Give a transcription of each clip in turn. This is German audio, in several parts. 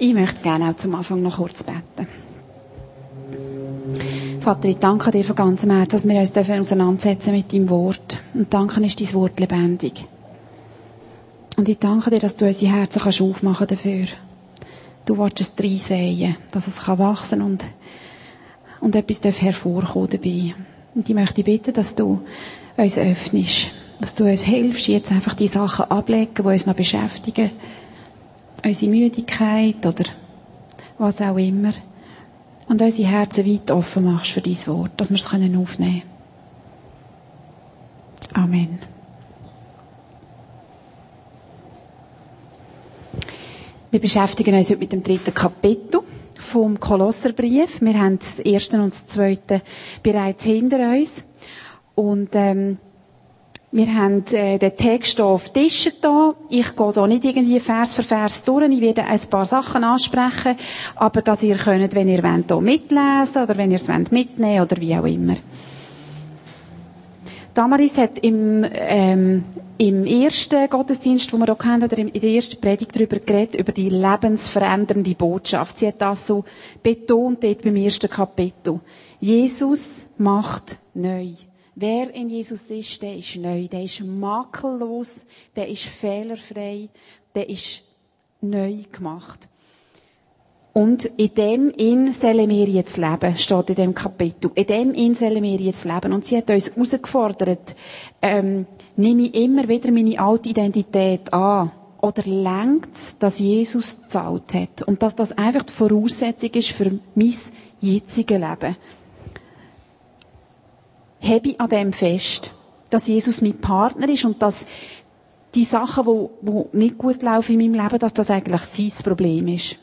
Ich möchte gerne auch zum Anfang noch kurz beten. Vater, ich danke dir von ganzem Herzen, dass wir uns dürfen auseinandersetzen mit deinem Wort. Und danke ist dein Wort lebendig. Und ich danke dir, dass du unsere Herzen kannst aufmachen dafür. Du willst es reinsäen, dass es kann wachsen und, und etwas darf hervorkommen dabei. Und ich möchte bitten, dass du uns öffnest. Dass du uns hilfst, jetzt einfach die Sachen ablegen, die uns noch beschäftigen unsere Müdigkeit oder was auch immer. Und unsere Herzen weit offen machst für dein Wort, dass wir es aufnehmen können. Amen. Wir beschäftigen uns heute mit dem dritten Kapitel vom Kolosserbrief. Wir haben das erste und das zweite bereits hinter uns. Und ähm, wir haben äh, den Text auf Tischen da. Ich gehe da nicht irgendwie Vers für Vers durch. Ich werde ein paar Sachen ansprechen, aber dass ihr könnt, wenn ihr wollt, hier mitlesen oder wenn ihr es wollt, mitnehmen oder wie auch immer. Damaris hat im, ähm, im ersten Gottesdienst, den wir hier kennen, oder in der ersten Predigt darüber geredet, über die lebensverändernde Botschaft. Sie hat das so betont dort beim ersten Kapitel. Jesus macht neu. Wer in Jesus ist, der ist neu, der ist makellos, der ist fehlerfrei, der ist neu gemacht. Und in dem in sollen wir jetzt leben, steht in dem Kapitel. In dem in sollen wir jetzt leben. Und sie hat uns herausgefordert, ähm, nehme ich immer wieder meine alte Identität an. Oder längt's, dass Jesus gezahlt hat? Und dass das einfach die Voraussetzung ist für mein jetziges Leben habe ich an dem fest, dass Jesus mein Partner ist und dass die Sachen, die, die nicht gut laufen in meinem Leben, dass das eigentlich sein Problem ist.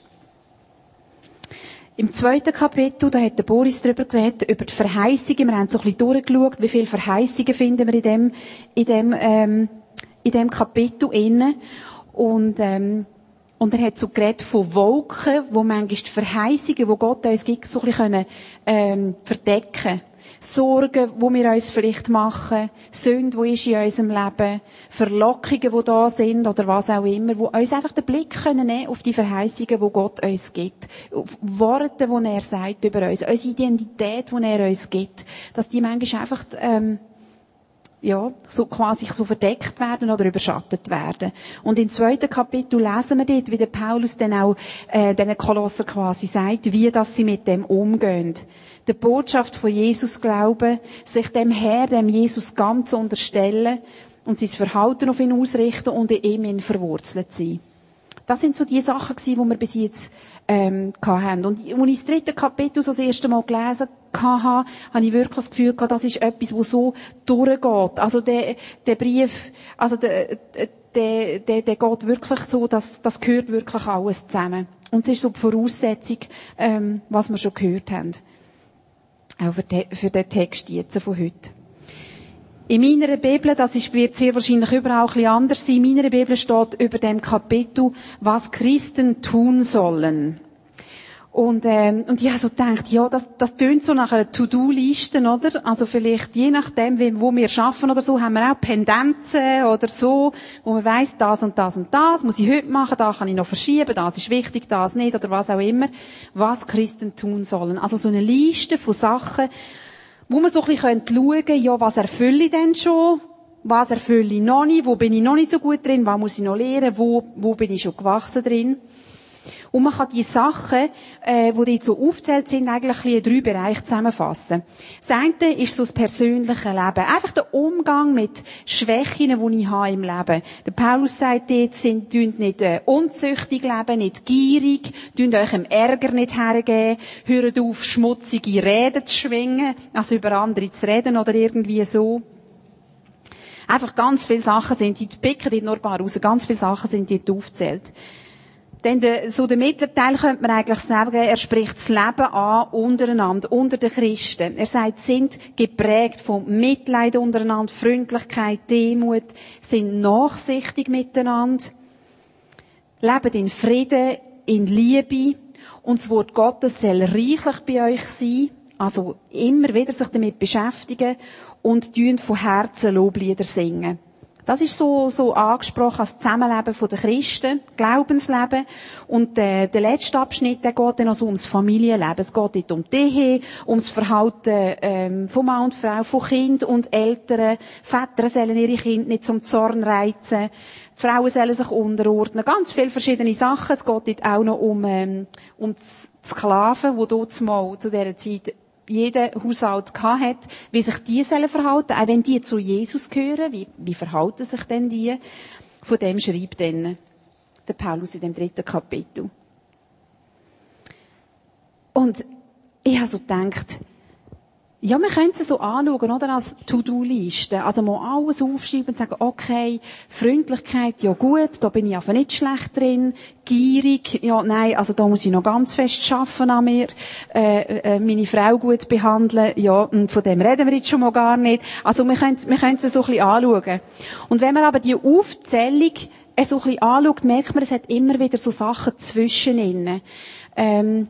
Im zweiten Kapitel, da hat der Boris darüber geredet, über die Verheißungen. Wir haben so ein bisschen durchgeschaut, wie viele Verheißungen finden wir in dem, in dem, ähm, in dem Kapitel innen. Und, ähm, und er hat so geredet von Wolken, wo manchmal die Verheißungen, die Gott uns gibt, so ein bisschen können, ähm, verdecken Sorgen, wo wir uns vielleicht machen, Sünde, die ist in unserem Leben, Verlockungen, die da sind oder was auch immer, wo uns einfach den Blick können nehmen auf die Verheißungen, die Gott uns gibt, auf Worte, die er sagt über uns, unsere Identität, die er uns gibt, dass die manchmal einfach ähm, ja, so quasi so verdeckt werden oder überschattet werden. Und im zweiten Kapitel lesen wir dort, wie der Paulus dann auch äh, den Kolosser quasi sagt, wie dass sie mit dem umgehen der Botschaft von Jesus glauben, sich dem Herr, dem Jesus ganz unterstellen und sein Verhalten auf ihn ausrichten und in ihm verwurzelt sein. Das sind so die Sachen gewesen, die wir bis jetzt ähm, hatten. Und als ich das dritte Kapitel so das erste Mal gelesen habe, habe ich wirklich das Gefühl gehabt, das ist etwas, wo so durchgeht. Also der, der Brief, also der, der, der, der geht wirklich so, dass das gehört wirklich alles zusammen. Und es ist so die Voraussetzung, ähm, was wir schon gehört haben. Auch für, den, für den Text jetzt von heute. In meiner Bibel, das ist, wird sehr wahrscheinlich überall ein bisschen anders sein, in meiner Bibel steht über dem Kapitel, was Christen tun sollen. Und, ähm, und ich habe so gedacht, ja, das, das tönt so nach einer To-Do-Liste, oder? Also vielleicht, je nachdem, wo wir schaffen oder so, haben wir auch Pendenzen oder so, wo man weiss, das und das und das muss ich heute machen, da kann ich noch verschieben, das ist wichtig, das nicht, oder was auch immer, was Christen tun sollen. Also so eine Liste von Sachen, wo man so ein bisschen schauen könnte, ja, was erfülle ich denn schon? Was erfülle ich noch nicht? Wo bin ich noch nicht so gut drin? Was muss ich noch lernen? Wo, wo bin ich schon gewachsen drin? Und man kann die Sachen, äh, die dort so aufzählt sind, eigentlich in drei Bereiche zusammenfassen. Das eine ist so das persönliche Leben. Einfach der Umgang mit Schwächen, die ich habe im Leben. Der Paulus sagt dort, sind, nicht äh, unzüchtig leben, nicht gierig, tun euch im Ärger nicht hergeben, hört auf, schmutzige Reden zu schwingen, also über andere zu reden oder irgendwie so. Einfach ganz viele Sachen sind, die picken dort nur ein paar raus, ganz viele Sachen sind dort aufgezählt. Denn so der Mittelteil könnte man eigentlich sagen, er spricht das Leben an untereinander, unter den Christen. Er sagt, sind geprägt von Mitleid untereinander, Freundlichkeit, Demut, sind nachsichtig miteinander, leben in Frieden, in Liebe und das Wort Gottes soll reichlich bei euch sein. Also immer wieder sich damit beschäftigen und von Herzen Loblieder singen. Das ist so, so angesprochen als Zusammenleben der Christen, Glaubensleben. Und äh, der letzte Abschnitt, der geht dann also ums Familienleben. Es geht dort um die Ehe, ums Verhalten ähm, von Mann und Frau, von Kind und Eltern. Väter sollen ihre Kinder nicht zum Zorn reizen. Die Frauen sollen sich unterordnen. Ganz viele verschiedene Sachen. Es geht dort auch noch um, ähm, um die Sklaven, die dort mal zu dieser Zeit jeder Haushalt hat, wie sich die sollen verhalten, auch wenn die zu Jesus gehören, wie, wie verhalten sich denn die? Von dem schreibt dann der Paulus in dem dritten Kapitel. Und ich habe so gedacht, ja, wir können es so anschauen, oder? Als To-Do-Liste. Also mal alles aufschreiben und sagen, okay, Freundlichkeit, ja gut, da bin ich einfach nicht schlecht drin. Gierig, ja, nein, also da muss ich noch ganz fest schaffen an mir. Äh, äh, meine Frau gut behandeln, ja, und von dem reden wir jetzt schon mal gar nicht. Also wir können, wir können es so ein bisschen anschauen. Und wenn man aber die Aufzählung so ein bisschen anschaut, merkt man, es hat immer wieder so Sachen zwischeninnen. Ähm,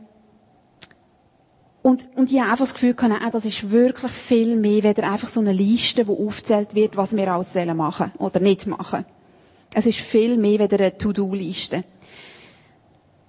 und, und ich habe einfach das Gefühl, ah, das ist wirklich viel mehr, weder einfach so eine Liste, wo aufzählt wird, was wir alles machen oder nicht machen. Es ist viel mehr weder eine To-Do-Liste.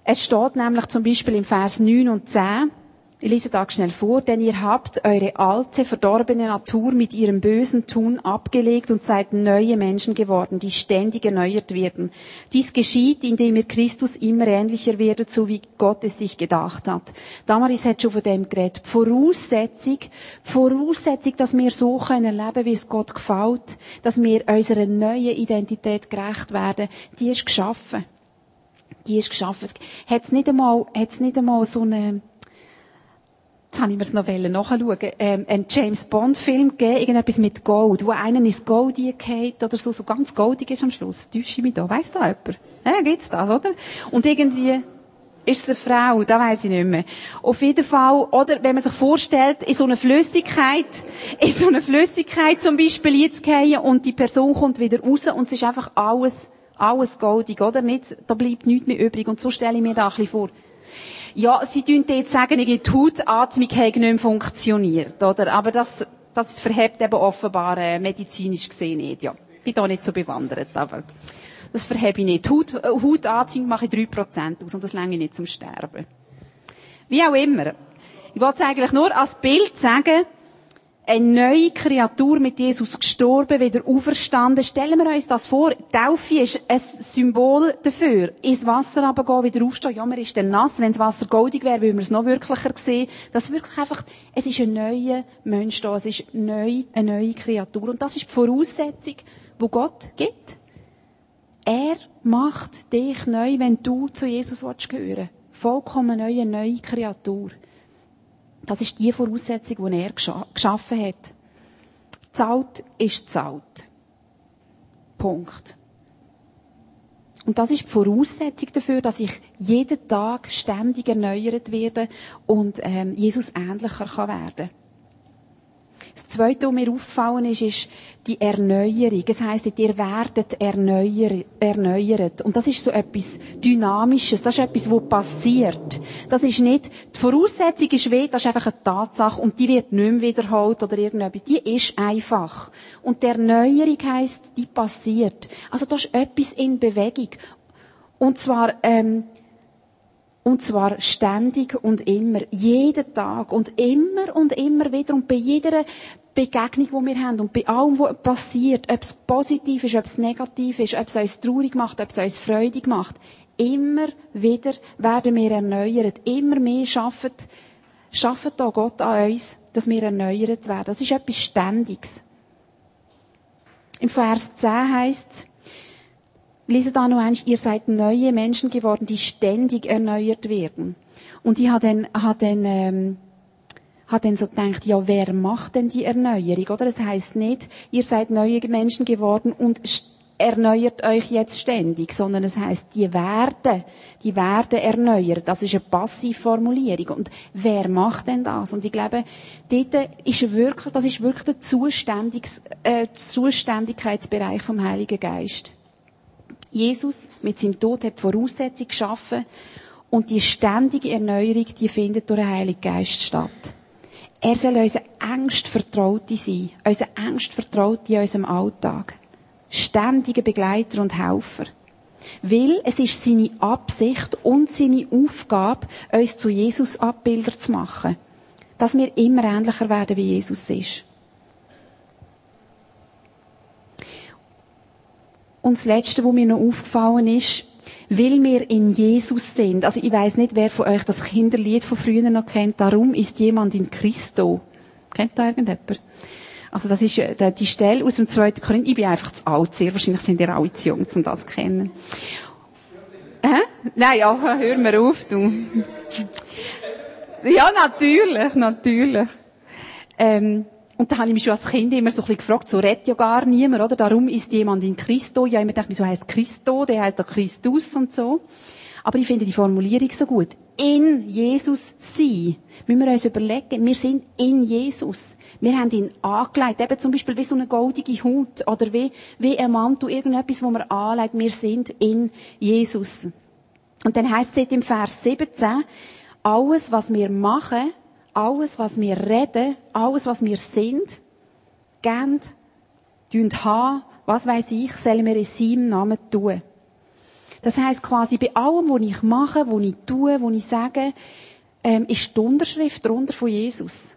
Es steht nämlich zum Beispiel im Vers 9 und 10, ich lese da schnell vor, denn ihr habt eure alte, verdorbene Natur mit ihrem bösen Tun abgelegt und seid neue Menschen geworden, die ständig erneuert werden. Dies geschieht, indem ihr Christus immer ähnlicher werdet, so wie Gott es sich gedacht hat. Damaris hat schon von dem geredet. Voraussetzung, Voraussetzung, dass wir so können leben, wie es Gott gefällt, dass wir unserer neuen Identität gerecht werden, die ist geschaffen. Die ist geschaffen. Hat es nicht einmal, hat es nicht einmal so eine, jetzt habe ich mir's noch nachschauen, ähm, einen James Bond Film gegeben, irgendetwas mit Gold, wo einer ins Gold geht oder so, so ganz goldig ist am Schluss. Täusche ich mich da? Weiss da jemand? Ja, gibt's das, oder? Und irgendwie, ist es eine Frau? Da weiss ich nicht mehr. Auf jeden Fall, oder, wenn man sich vorstellt, in so einer Flüssigkeit, in so einer Flüssigkeit zum Beispiel jetzt und die Person kommt wieder raus und es ist einfach alles, alles goldig, oder? Nicht, da bleibt nichts mehr übrig. Und so stelle ich mir da ein bisschen vor. Ja, sie tun jetzt sagen, die Hautatmung hat nicht mehr funktioniert, oder? Aber das, das verhebt eben offenbar äh, medizinisch gesehen nicht, ja. Bin da nicht so bewandert, aber das verhebe ich nicht. Haut, äh, Hautatmung mache ich 3% aus und das länge nicht zum Sterben. Wie auch immer. Ich wollte es eigentlich nur als Bild sagen, eine neue Kreatur mit Jesus gestorben, wieder auferstanden. Stellen wir uns das vor. Taufe ist ein Symbol dafür. Ins Wasser aber gehen, wieder aufstehen. Ja, man ist dann nass. Wenn das Wasser goldig wäre, würden wir es noch wirklicher sehen. Das ist wirklich einfach, es ist ein neuer Mensch da. Es ist neu, eine neue Kreatur. Und das ist die Voraussetzung, wo Gott gibt. Er macht dich neu, wenn du zu Jesus gehören willst. Vollkommen neue, neue Kreatur. Das ist die Voraussetzung, die er geschaffen hat. Zahlt ist zahlt. Punkt. Und das ist die Voraussetzung dafür, dass ich jeden Tag ständig erneuert werde und ähm, Jesus ähnlicher kann werden das Zweite, was mir aufgefallen ist, ist die Erneuerung. Es heisst, ihr werdet erneuert. Und das ist so etwas Dynamisches. Das ist etwas, was passiert. Das ist nicht, die Voraussetzung ist weh, das ist einfach eine Tatsache und die wird nicht mehr wiederholt oder irgendetwas. Die ist einfach. Und die Erneuerung heisst, die passiert. Also da ist etwas in Bewegung. Und zwar, ähm, und zwar ständig und immer. Jeden Tag. Und immer und immer wieder. Und bei jeder Begegnung, die wir haben und bei allem, was passiert, ob es positiv ist, ob es negativ ist, ob es uns traurig macht, ob es uns freudig macht, immer wieder werden wir erneuert. Immer mehr schafft, schafft da Gott an uns, dass wir erneuert werden. Das ist etwas Ständiges. Im Vers 10 heißt es, lese da noch eins, ihr seid neue Menschen geworden, die ständig erneuert werden. Und ich habe dann, habe dann, ähm, habe dann so gedacht, ja, wer macht denn die Erneuerung, oder? Das heißt nicht, ihr seid neue Menschen geworden und erneuert euch jetzt ständig, sondern es heißt, die werden, die werden erneuert. Das ist eine Passivformulierung. Und wer macht denn das? Und ich glaube, dort ist wirklich, das ist wirklich der Zuständigs, äh, Zuständigkeitsbereich vom Heiligen Geist. Jesus mit seinem Tod hat die Voraussetzung geschaffen und die ständige Erneuerung, die findet durch den Heiligen Geist statt. Er soll unser engst Vertraute sein, unser engst Vertraute in unserem Alltag. Ständiger Begleiter und Helfer. Weil es ist seine Absicht und seine Aufgabe, uns zu Jesus Abbilder zu machen. Dass wir immer ähnlicher werden, wie Jesus ist. Und das Letzte, was mir noch aufgefallen ist, weil wir in Jesus sind. Also ich weiß nicht, wer von euch das Kinderlied von früher noch kennt. Darum ist jemand in Christo. Kennt da irgendjemand? Also das ist äh, die Stelle aus dem 2. Korinther. Ich bin einfach zu alt. Sehr wahrscheinlich sind ihr alle zu jung, um das zu kennen. Hä? Nein, ja, hör mir auf, du. Ja, natürlich, natürlich. Ähm, und da habe ich mich schon als Kind immer so ein bisschen gefragt, so redet ja gar niemand, oder? Darum ist jemand in Christo. Ja, immer gedacht, wieso heißt Christo? Der heißt doch Christus und so. Aber ich finde die Formulierung so gut. In Jesus sein. Müssen wir uns überlegen, wir sind in Jesus. Wir haben ihn angelegt. Eben zum Beispiel wie so eine goldige Haut. Oder wie, wie ein Mantel, irgendetwas, wo man anlegt. Wir sind in Jesus. Und dann heißt es im Vers 17, alles, was wir machen, alles, was wir reden, alles, was wir sind, gern, tun haben, was weiß ich, sollen wir in seinem Namen tun. Das heißt quasi, bei allem, was ich mache, was ich tue, was ich sage, ähm, ist die Unterschrift darunter von Jesus.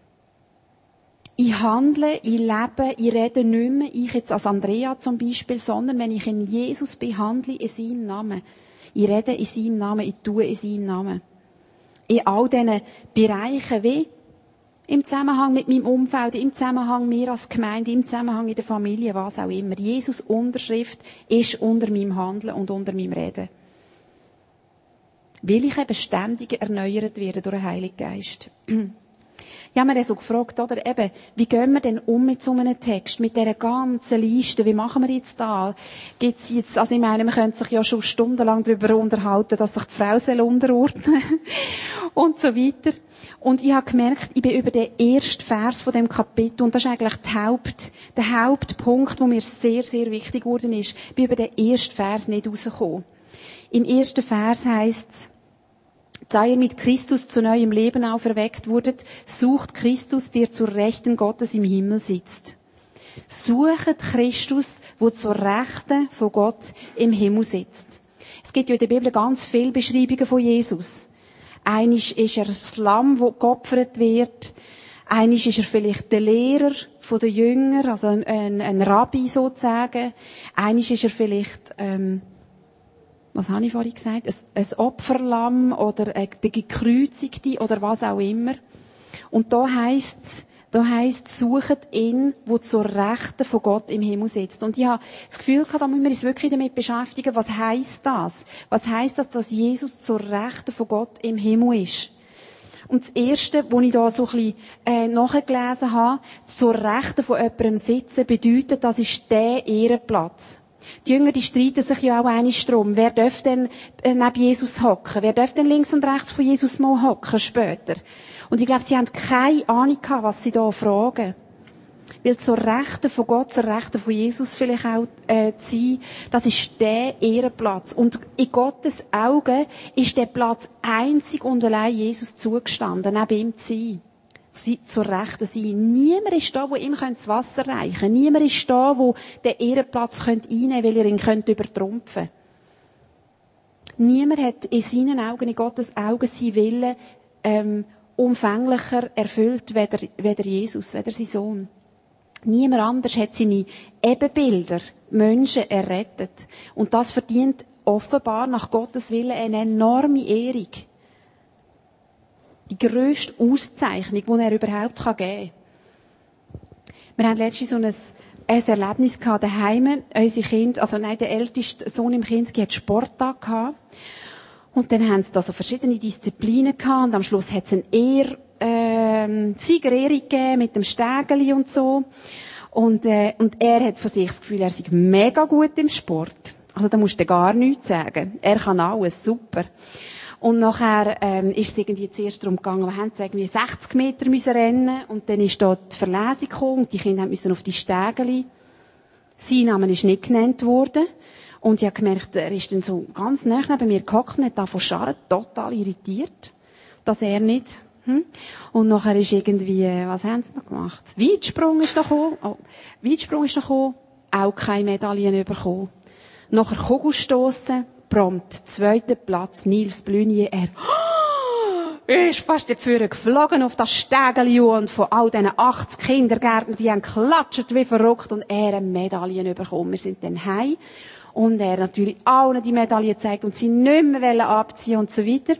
Ich handle, ich lebe, ich rede nicht mehr, ich jetzt als Andrea zum Beispiel, sondern wenn ich in Jesus behandle, in seinem Namen. Ich rede in seinem Namen, ich tue in seinem Namen in all diesen Bereichen wie im Zusammenhang mit meinem Umfeld, im Zusammenhang mir als Gemeinde, im Zusammenhang in der Familie, was auch immer. Jesus Unterschrift ist unter meinem Handeln und unter meinem Reden. Will ich eben ständig erneuert werden durch den Heiligen Geist. Ich habe mir so gefragt, oder eben, wie gehen wir denn um mit so einem Text, mit dieser ganzen Liste, wie machen wir jetzt da? Gibt's jetzt, also ich meine, man könnte sich ja schon stundenlang darüber unterhalten, dass sich die Frau soll unterordnen und so weiter. Und ich habe gemerkt, ich bin über den ersten Vers von dem Kapitel, und das ist eigentlich der, Haupt, der Hauptpunkt, wo mir sehr, sehr wichtig geworden ist, bin über den ersten Vers nicht rausgekommen. Im ersten Vers heißt es, da ihr mit Christus zu neuem Leben auferweckt wurdet, sucht Christus, der zur Rechten Gottes im Himmel sitzt. Suchet Christus, wo zur Rechten von Gott im Himmel sitzt. Es gibt ja in der Bibel ganz viele Beschreibungen von Jesus. Einisch ist er das Lamm, wo geopfert wird. Einisch ist er vielleicht der Lehrer von den Jüngern, also ein, ein, ein Rabbi sozusagen. Einisch ist er vielleicht ähm, was habe ich vorhin gesagt? Ein, ein Opferlamm oder die Gekreuzigte oder was auch immer. Und da heisst's, da heisst, suchet ihn, wo zur Rechten von Gott im Himmel sitzt. Und ich habe das Gefühl gehabt, da müssen wir uns wirklich damit beschäftigen, was heisst das? Was heisst das, dass Jesus zur Rechten von Gott im Himmel ist? Und das Erste, wo ich da so ein bisschen äh, nachgelesen habe, zur Rechten von jemandem sitzen, bedeutet, das ist der Ehrenplatz. Die Jünger, die streiten sich ja auch einig drum. Wer darf denn äh, neben Jesus hocken? Wer darf denn links und rechts von Jesus mal hocken später? Und ich glaube, sie haben keine Ahnung gehabt, was sie da fragen. Weil zur Rechten von Gott, zur Rechten von Jesus vielleicht auch äh, zu sein, das ist der Ehrenplatz. Und in Gottes Augen ist der Platz einzig und allein Jesus zugestanden, neben ihm zu sein zur Rechten sein. Niemand ist da, wo ihm das Wasser reichen könnte. Niemand ist da, wo den Ehrenplatz einnehmen könnte, weil er ihn könnte übertrumpfen Niemand hat in seinen Augen, in Gottes Augen, sein Willen ähm, umfänglicher erfüllt, weder, weder Jesus, weder sein Sohn. Niemand anders hat seine Ebenbilder, Menschen errettet. Und das verdient offenbar nach Gottes Willen eine enorme Ehrung die grösste Auszeichnung, die er überhaupt geben kann. Wir haben letztens so ein, ein Erlebnis gehabt daheim. Unsere Kinder, also nein, der älteste Sohn im Kinski hat Sporttag gehabt. Und dann haben sie da so verschiedene Disziplinen gehabt. Und am Schluss hat es eine Ehr, ähm, Siegerehrung gegeben mit dem Stägeli und so. Und, äh, und er hat von sich das Gefühl, er sei mega gut im Sport. Also da musst du gar nichts sagen. Er kann alles, super. Und nachher ähm, ist es irgendwie zuerst darum gegangen, wir haben irgendwie 60 Meter müssen rennen und dann ist dort die Verlesung gekommen und die Kinder müssen auf die Stägeli. Sein Name ist nicht genannt worden. Und ich habe gemerkt, er ist dann so ganz nah neben mir gehockt und hat da von Scharren total irritiert, dass er nicht hm? Und nachher ist irgendwie, was haben sie noch gemacht? Weitsprung ist noch gekommen. Oh, Weitsprung ist noch gekommen. auch keine Medaillen bekommen. Nachher Kugelstossen, prompt zweiter Platz, Nils Blünier, er, ist fast dafür geflogen auf das Stegeli und von all diesen 80 Kindergärtnern, die haben geklatscht wie verrückt und er eine Medaille bekommen. Wir sind dann heim und er natürlich allen die Medaille zeigt und sie nicht mehr abziehen und so weiter.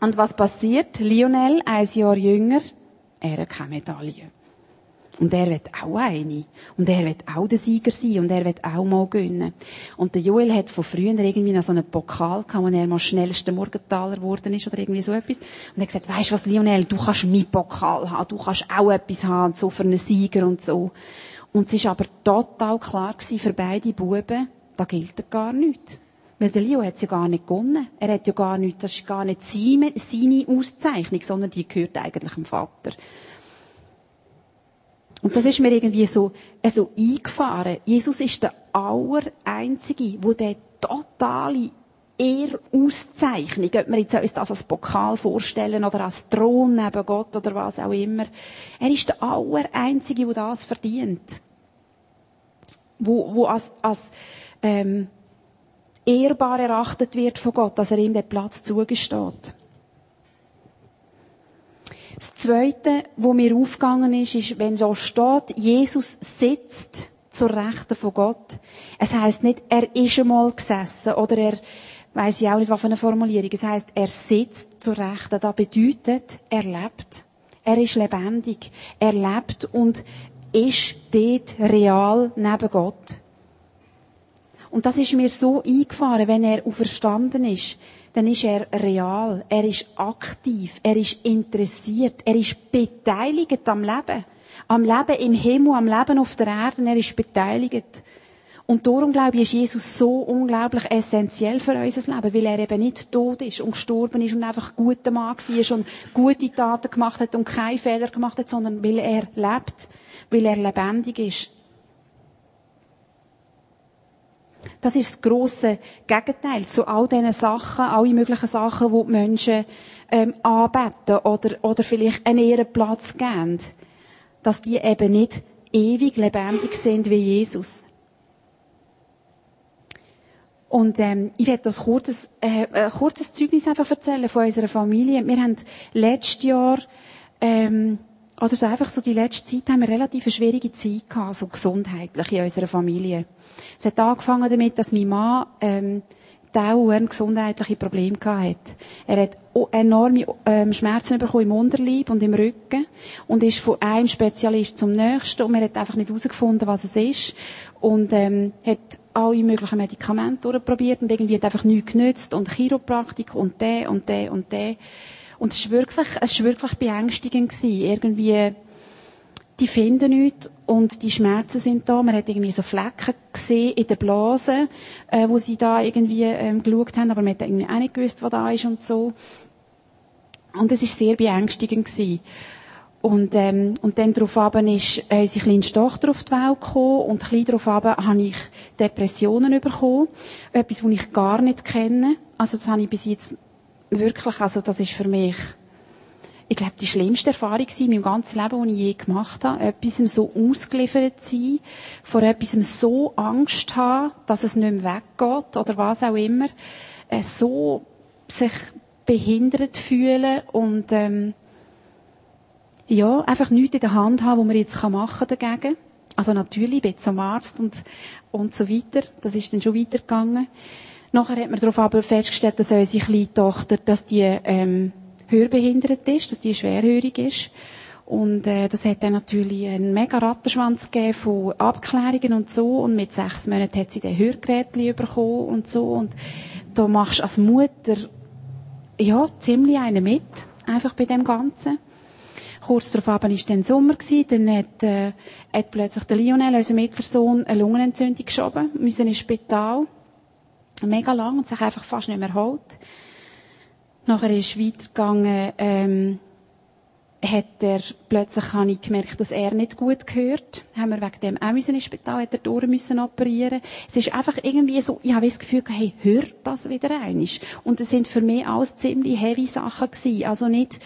Und was passiert? Lionel, ein Jahr jünger, er hat keine Medaille. Und er wird auch eine. Und er wird auch der Sieger sein. Und er wird auch mal gewinnen. Und der Joel hat von früher irgendwie noch so einen Pokal gehabt, wo er mal schnellster Morgentaler geworden ist oder irgendwie so etwas. Und er hat gesagt, weisst was, Lionel, du kannst meinen Pokal haben. Du kannst auch etwas haben, so für einen Sieger und so. Und es ist aber total klar gewesen für beide Buben, da gilt gar nichts. Weil der Leo hat ja gar nicht gewonnen. Er hat ja gar nicht, das ist gar nicht seine, seine Auszeichnung, sondern die gehört eigentlich dem Vater. Und das ist mir irgendwie so, so eingefahren. Jesus ist der Allereinzige, der totale Ehrauszeichnung, ob wir jetzt uns das als Pokal vorstellen oder als Thron neben Gott oder was auch immer. Er ist der Allereinzige, der das verdient. Wo, wo als, als ähm, ehrbar erachtet wird von Gott, dass er ihm den Platz zugesteht. Das Zweite, wo mir aufgegangen ist, ist, wenn so steht, Jesus sitzt zur Rechten von Gott. Es heißt nicht, er ist einmal gesessen oder er, weiß ich auch nicht, was für eine Formulierung. Es heißt, er sitzt zur Rechten. Das bedeutet, er lebt. Er ist lebendig. Er lebt und ist dort real neben Gott. Und das ist mir so eingefahren, wenn er auferstanden ist dann ist er real, er ist aktiv, er ist interessiert, er ist beteiligt am Leben. Am Leben im Himmel, am Leben auf der Erde, er ist beteiligt. Und darum, glaube ich, ist Jesus so unglaublich essentiell für unser Leben, weil er eben nicht tot ist und gestorben ist und einfach ein guter Mann war und gute Taten gemacht hat und keine Fehler gemacht hat, sondern weil er lebt, weil er lebendig ist. Das ist das grosse Gegenteil zu all diesen Sachen, alle möglichen Sachen, die die Menschen ähm, anbeten oder, oder vielleicht einen Ehrenplatz geben. Dass die eben nicht ewig lebendig sind wie Jesus. Und ähm, ich werde das kurzes, äh, ein kurzes Zeugnis einfach erzählen von unserer Familie. Wir haben letztes Jahr ähm, oder so einfach so die letzte Zeit haben wir relativ eine schwierige Zeit gehabt, so gesundheitlich in unserer Familie. Es hat angefangen damit, dass mein Mann, ähm, dauernd gesundheitliche Probleme gehabt hat. Er hat enorme ähm, Schmerzen bekommen im Unterleib und im Rücken und ist von einem Spezialist zum nächsten und man hat einfach nicht herausgefunden, was es ist und ähm, hat alle möglichen Medikamente durchprobiert und irgendwie hat einfach nichts genützt und Chiropraktik und der und der und der. Und es war wirklich, es war wirklich beängstigend gewesen. Irgendwie, die finden nichts und die Schmerzen sind da. Man hat irgendwie so Flecken gesehen in der Blase, äh, wo sie da irgendwie ähm, geschaut haben, aber man hat irgendwie auch nicht gewusst, was da ist und so. Und es ist sehr beängstigend gewesen. Und, ähm, und dann darauf ist äh, unsere kleine Tochter auf die Welt gekommen und klein darauf habe ich Depressionen bekommen. Etwas, das ich gar nicht kenne. Also das habe ich bis jetzt wirklich, also das ist für mich, ich glaube, die schlimmste Erfahrung in meinem ganzen Leben, die ich je gemacht habe. Etwas so ausgeliefert sein, vor etwas so Angst haben, dass es nicht mehr weggeht oder was auch immer. Äh, so sich behindert fühlen und ähm, ja, einfach nichts in der Hand haben, was man jetzt machen dagegen. Also natürlich, ich bin zum Arzt und, und so weiter. Das ist dann schon weitergegangen. Nachher hat man darauf aber festgestellt, dass unsere kleine Tochter, dass die ähm, hörbehindert ist, dass die schwerhörig ist. Und äh, das hat dann natürlich einen mega Rattenschwanz gegeben von Abklärungen und so. Und mit sechs Monaten hat sie den Hörgerätchen bekommen und so. Und da machst du als Mutter ja ziemlich einen mit, einfach bei dem Ganzen. Kurz darauf war dann Sommer gewesen, dann hat, äh, hat plötzlich der Lionel, unser Mittelsohn, eine Lungenentzündung geschoben, müssen ins Spital mega lang und sich einfach fast nicht mehr erholt. Nachher ist weitergegangen, ähm, hat er, plötzlich habe ich gemerkt, dass er nicht gut gehört. Haben wir wegen dem auch müssen ins Spital, hat er durch müssen operieren. Es ist einfach irgendwie so, ich habe das Gefühl, hey, hört das wieder einisch. Und es sind für mich alles ziemlich heavy Sachen gewesen. Also nicht,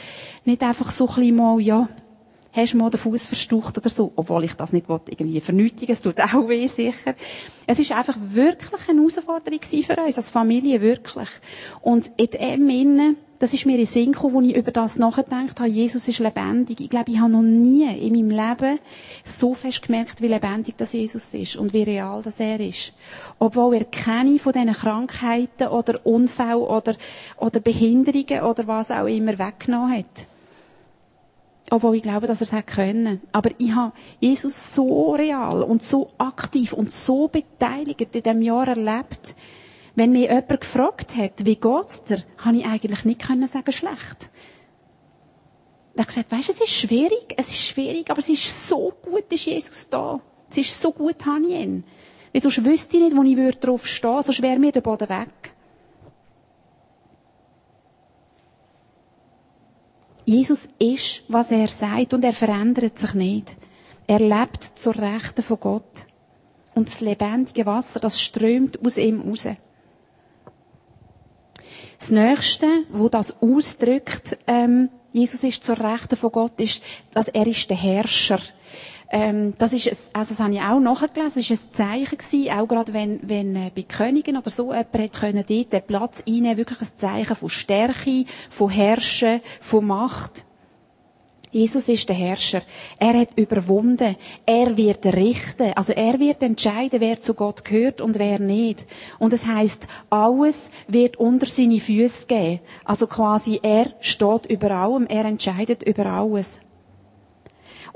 nicht einfach so ein bisschen mal, ja, Hast du mal den Fuß verstaucht oder so? Obwohl ich das nicht irgendwie vernötigen es tut auch weh, sicher. Es ist einfach wirklich eine Herausforderung für uns, als Familie, wirklich. Und in dem Innen, das ist mir in Sinn gekommen, als ich über das nachgedacht habe, Jesus ist lebendig. Ich glaube, ich habe noch nie in meinem Leben so fest gemerkt, wie lebendig das Jesus ist und wie real das er ist. Obwohl er keine von diesen Krankheiten oder Unfällen oder, oder Behinderungen oder was auch immer weggenommen hat. Obwohl ich glaube, dass er es hätte können. Aber ich habe Jesus so real und so aktiv und so beteiligt in diesem Jahr erlebt. Wenn mir jemand gefragt hat, wie geht's dir, habe ich eigentlich nicht können sagen, schlecht. Er hat gesagt, weisst, es ist schwierig, es ist schwierig, aber es ist so gut, ist Jesus da. Es ist so gut, habe ich ihn. Weil sonst wüsste ich nicht, wo ich drauf stehen würde, sonst wäre mir der Boden weg. Jesus ist, was er sagt und er verändert sich nicht. Er lebt zur Rechten von Gott. Und das lebendige Wasser, das strömt aus ihm raus. Das Nächste, wo das ausdrückt, ähm, Jesus ist zur Rechten von Gott, ist, dass er ist der Herrscher. Ähm, das ist, ein, also das habe ich auch nachgelesen, das ist ein Zeichen gewesen, auch gerade wenn, wenn äh, bei Königen oder so jemand können dort den Platz einnehmen, wirklich ein Zeichen von Stärke, von Herrschen, von Macht. Jesus ist der Herrscher. Er hat überwunden. Er wird richten. Also er wird entscheiden, wer zu Gott gehört und wer nicht. Und es heißt, alles wird unter seine Füße gehen. Also quasi er steht über allem. Er entscheidet über alles.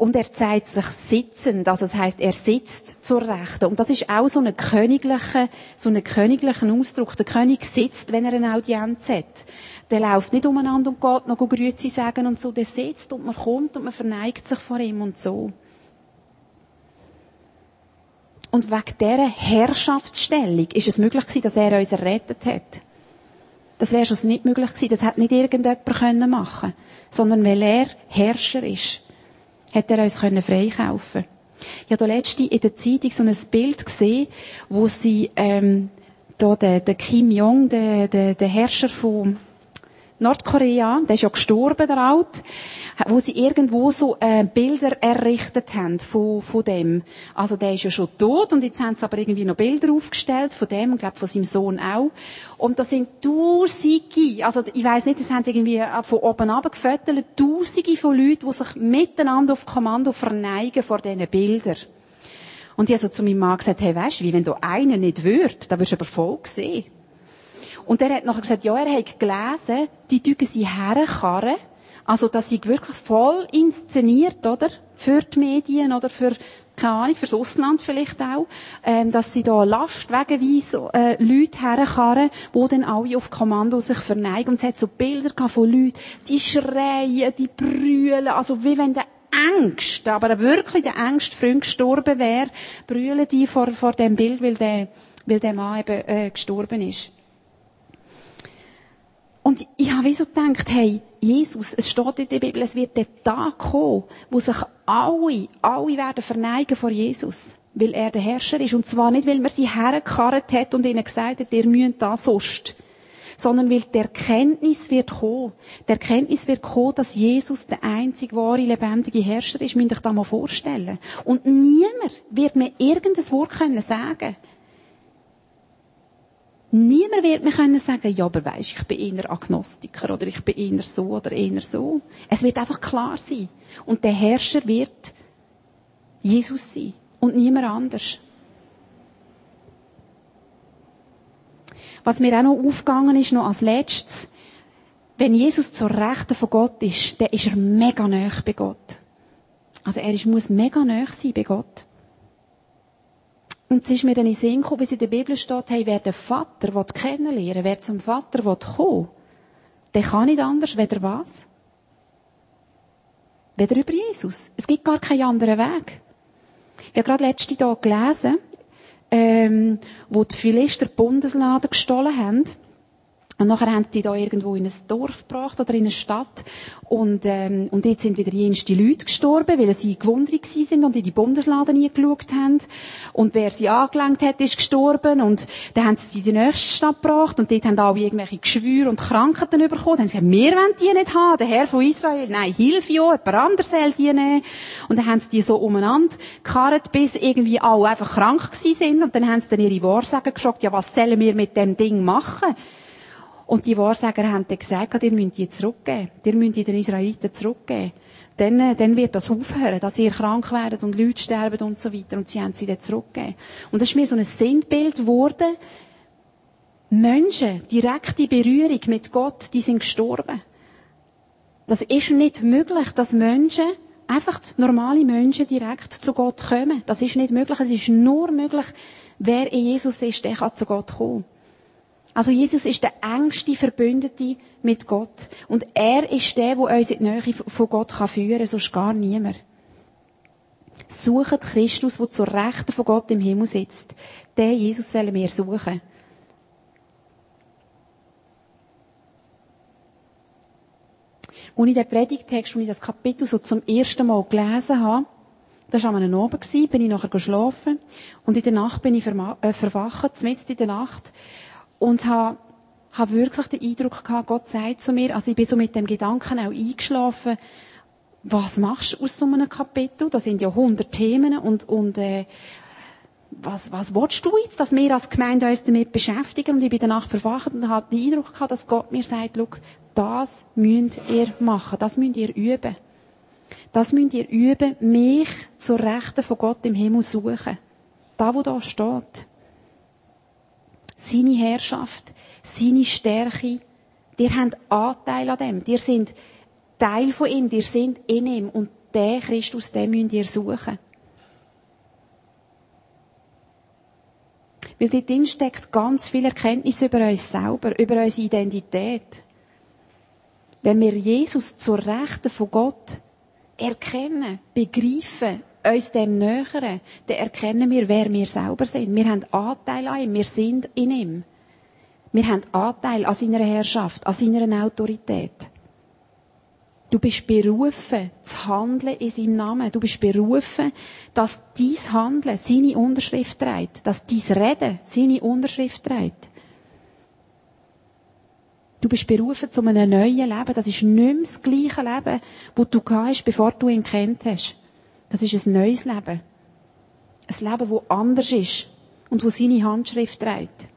Und er zeigt sich sitzend, also das heißt, er sitzt zur Rechten. Und das ist auch so ein königlicher, so ein königlicher Ausdruck. Der König sitzt, wenn er eine Audienz hat. Der läuft nicht umeinander und geht noch Grüezi sagen und so. Der sitzt und man kommt und man verneigt sich vor ihm und so. Und wegen dieser Herrschaftsstellung ist es möglich gewesen, dass er uns errettet hat. Das wäre schon nicht möglich gewesen. Das hätte nicht irgendjemand machen können. Sondern weil er Herrscher ist hat er uns freikaufen. Ich habe letzte in der Zeitung so ein Bild gesehen, wo sie, ähm, da der, der Kim Jong, der, der, der Herrscher von Nordkorea, der ist ja gestorben, der Alt, wo sie irgendwo so äh, Bilder errichtet haben von, von dem. Also der ist ja schon tot und jetzt haben sie aber irgendwie noch Bilder aufgestellt von dem, glaube von seinem Sohn auch. Und da sind Tausende, also ich weiß nicht, das haben sie irgendwie von oben runter gefüttert, Tausende von Leuten, die sich miteinander auf Kommando verneigen vor diesen Bildern. Und ich habe so zu meinem Mann gesagt, hey, weißt du, wie wenn da einer nicht würde, dann würdest du aber voll sehen. Und er hat nachher gesagt, ja, er hat gelesen, die tügen sie herkarren. Also, das sie wirklich voll inszeniert, oder? Für die Medien oder für, keine Ahnung, fürs Ausland vielleicht auch. Ähm, dass sie da lastwagenweise, äh, Leute herkarren, die dann alle auf Kommando sich verneigen. Und es hat so Bilder von Leuten, die schreien, die brüllen, also wie wenn der Angst, aber wirklich der Angst Freund gestorben wäre, brüllen die vor, vor dem Bild, weil der, weil der Mann eben, äh, gestorben ist. Und ich habe wie so gedacht, hey, Jesus, es steht in der Bibel, es wird der Tag kommen, wo sich alle, alle werden verneigen vor Jesus. Weil er der Herrscher ist. Und zwar nicht, weil man sie hergekarrt hat und ihnen gesagt hat, ihr müsst das sonst. Sondern weil die Erkenntnis wird kommen. Die Erkenntnis wird kommen, dass Jesus der einzige wahre, lebendige Herrscher ist. Müsst ihr euch das mal vorstellen. Und niemand wird mir irgendein Wort können sagen Niemand wird mir können sagen, ja, aber weisst, ich bin eher Agnostiker oder ich bin eher so oder eher so. Es wird einfach klar sein. Und der Herrscher wird Jesus sein und niemand anders. Was mir auch noch aufgegangen ist, noch als letztes, wenn Jesus zur Rechten von Gott ist, dann ist er mega nah bei Gott. Also er muss mega nah sein bei Gott. Und es ist mir dann in Sinn gekommen, wie es in der Bibel steht, hey, wer den Vater kennenlernen wer zum Vater kommen der kann nicht anders, weder was? Weder über Jesus. Es gibt gar keinen anderen Weg. Ich habe gerade letzte Tag gelesen, ähm, wo die Philister Bundesladen gestohlen haben. Und nachher haben sie die da irgendwo in ein Dorf gebracht oder in eine Stadt. Und, ähm, und dort sind wieder jenste Leute gestorben, weil sie gewundert sind und in die Bundesladen eingeschaut haben. Und wer sie angelenkt hat, ist gestorben. Und dann haben sie in die nächste Stadt gebracht und dort haben alle irgendwelche Geschwüre und Krankheiten bekommen. Dann haben sie gesagt, wir wollen die nicht haben. Der Herr von Israel, nein, hilf ja, jemand anderes soll die nehmen. Und dann haben sie die so umeinander gekarrt, bis irgendwie alle einfach krank gewesen sind. Und dann haben sie dann ihre Wahrsager gefragt, ja, was sollen wir mit dem Ding machen? Und die Wahrsager haben dann gesagt, ihr müsst die zurückgeben. Ihr müsst die den Israeliten zurückgeben. Dann, äh, dann wird das aufhören, dass ihr krank werdet und Leute sterben und so weiter. Und sie haben sie dann zurückgegeben. Und das ist mir so ein Sinnbild geworden. Menschen, direkte Berührung mit Gott, die sind gestorben. Das ist nicht möglich, dass Menschen, einfach normale Menschen direkt zu Gott kommen. Das ist nicht möglich. Es ist nur möglich, wer in Jesus ist, der kann zu Gott kommen. Also Jesus ist der engste Verbündete mit Gott. Und er ist der, der uns in die Nähe von Gott führen kann, sonst gar niemand. Sucht Christus, der zur Rechten von Gott im Himmel sitzt. Den Jesus sollen wir suchen. Als ich den Predigtext, als ich das Kapitel so zum ersten Mal gelesen habe, das war an einem Abend, bin ich nachher geschlafen. Und in der Nacht bin ich äh, verwacht, mitten in der Nacht. Und habe, habe wirklich den Eindruck gehabt, Gott sagt zu mir, also ich bin so mit dem Gedanken auch eingeschlafen, was machst du aus so einem Kapitel? Da sind ja hundert Themen und, und, äh, was, was willst du jetzt, dass wir als Gemeinde uns damit beschäftigen? Und ich bin danach verwacht und habe den Eindruck gehabt, dass Gott mir sagt, schau, das müsst ihr machen, das müsst ihr üben. Das müsst ihr üben, mich zur Rechten von Gott im Himmel suchen. Da, wo da steht seine Herrschaft, seine Stärke. Dir habt Anteil an dem. Dir sind Teil von ihm, dir sind in ihm. Und der Christus, den müsst ihr suchen. Weil dort drin steckt ganz viel Erkenntnis über uns selber, über unsere Identität. Wenn wir Jesus zur Rechten von Gott erkennen, begreifen, uns dem nähern, dann erkennen wir, wer wir selber sind. Wir haben Anteil an ihm, wir sind in ihm. Wir haben Anteil an seiner Herrschaft, an seiner Autorität. Du bist berufen, zu handeln in seinem Namen. Du bist berufen, dass dies Handeln seine Unterschrift trägt, dass dies Reden seine Unterschrift trägt. Du bist berufen zu einem neuen Leben. Das ist nicht mehr das gleiche Leben, das du hast, bevor du ihn kennt hast. Das ist ein neues Leben. Ein Leben, das anders ist und wo seine Handschrift trägt.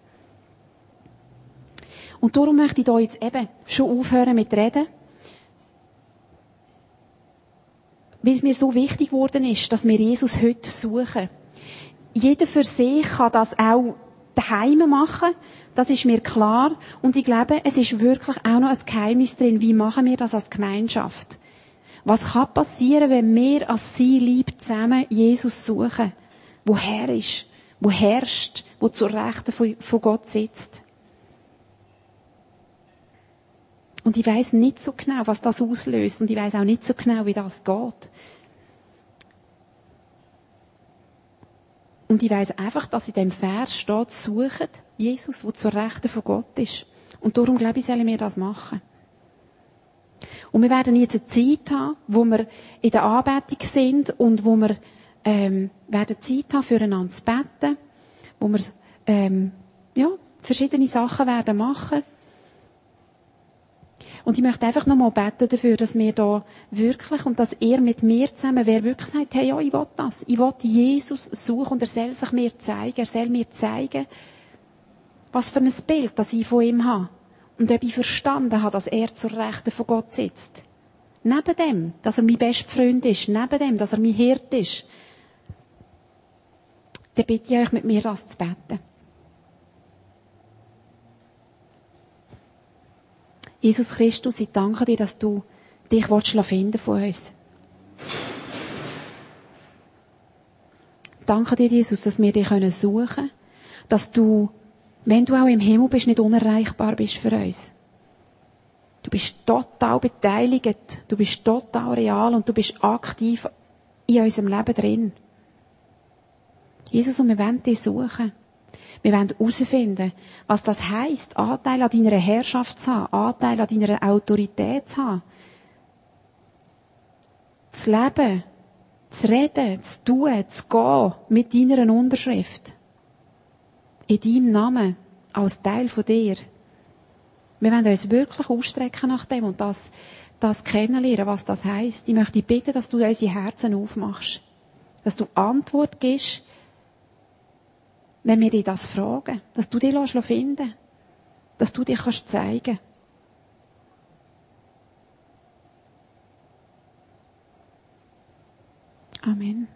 Und darum möchte ich hier jetzt eben schon aufhören mit Reden. Weil es mir so wichtig geworden ist, dass wir Jesus heute suchen. Jeder für sich kann das auch daheim machen. Das ist mir klar. Und ich glaube, es ist wirklich auch noch ein Geheimnis drin. Wie machen wir das als Gemeinschaft? Was kann passieren, wenn wir als sie lieb zusammen Jesus suchen, wo Herr ist, wo herrscht, wo zur Rechten von Gott sitzt? Und ich weiß nicht so genau, was das auslöst, und ich weiß auch nicht so genau, wie das geht. Und ich weiß einfach, dass in dem Vers steht, suchen Jesus, wo zur Rechten von Gott ist. Und darum glaube ich, sollen wir das machen. Und wir werden jetzt eine Zeit haben, wo wir in der Anbetung sind und wo wir ähm, werden Zeit haben, füreinander zu beten, wo wir ähm, ja, verschiedene Sachen werden machen. Und ich möchte einfach nochmal beten dafür, dass wir da wirklich und dass er mit mir zusammen, wer wirklich sagt, hey, ja, ich will das. Ich will Jesus suchen und er soll sich mir zeigen. Er soll mir zeigen, was für ein Bild das ich von ihm habe. Und ob ich verstanden habe, dass er zur Rechten von Gott sitzt. Neben dem, dass er mein bester Freund ist, neben dem, dass er mein Hirt ist, dann bitte ich euch, mit mir das zu beten. Jesus Christus, ich danke dir, dass du dich finden von uns. Danke dir, Jesus, dass wir dich suchen können, dass du wenn du auch im Himmel bist, nicht unerreichbar bist für uns. Du bist total beteiligt, du bist total real und du bist aktiv in unserem Leben drin. Jesus, und wir wollen dich suchen. Wir wollen herausfinden, was das heisst, Anteil an deiner Herrschaft zu haben, Anteil an deiner Autorität zu haben. Zu leben, zu reden, zu tun, zu gehen mit deiner Unterschrift. In deinem Namen, als Teil von dir. Wir wollen uns wirklich ausstrecken nach dem und das, das kennenlernen, was das heisst. Ich möchte bitten, dass du unsere Herzen aufmachst. Dass du Antwort gibst wenn wir dich das fragen, dass du dich finden dass du dich kannst zeigen Amen.